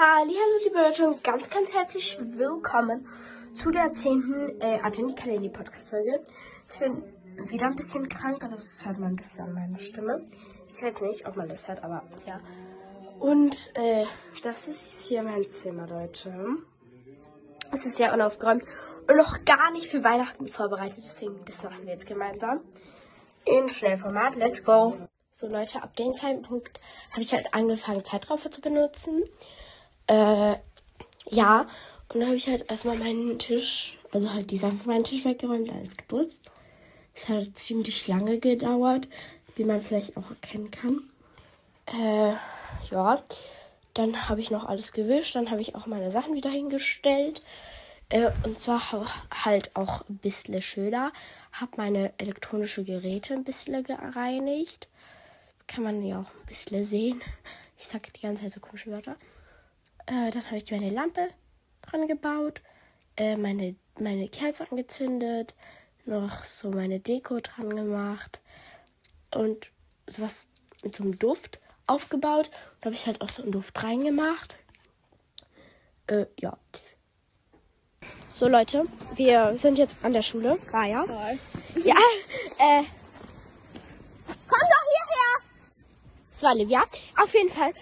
Hallo liebe Leute und ganz, ganz herzlich willkommen zu der zehnten äh, Advent Kalender Podcast Folge. Ich bin wieder ein bisschen krank, das hört man ein bisschen an meiner Stimme. Ich weiß nicht, ob man das hört, aber ja. Und äh, das ist hier mein Zimmer, Leute. Es ist sehr unaufgeräumt und noch gar nicht für Weihnachten vorbereitet, deswegen das machen wir jetzt gemeinsam in Schnellformat. Let's go! So Leute, ab dem Zeitpunkt habe ich halt angefangen, Zeitraffer zu benutzen. Äh, ja, und dann habe ich halt erstmal meinen Tisch, also halt die Sachen von meinem Tisch weggeräumt, alles geputzt. Es hat ziemlich lange gedauert, wie man vielleicht auch erkennen kann. Äh, ja, dann habe ich noch alles gewischt, dann habe ich auch meine Sachen wieder hingestellt. Äh, und zwar halt auch ein bisschen schöner. Habe meine elektronischen Geräte ein bisschen gereinigt. Das kann man ja auch ein bisschen sehen. Ich sage die ganze Zeit so komische Wörter. Äh, dann habe ich meine Lampe dran gebaut, äh, meine, meine Kerze angezündet, noch so meine Deko dran gemacht und sowas mit so einem Duft aufgebaut. Da habe ich halt auch so einen Duft reingemacht. Äh, ja. So Leute, wir sind jetzt an der Schule. Gaia. Hi. Ja, äh. Das war Olivia. Auf jeden Fall.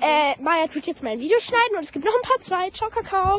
Äh, Maya tut jetzt mein Video schneiden und es gibt noch ein paar zwei. Ciao, Kakao.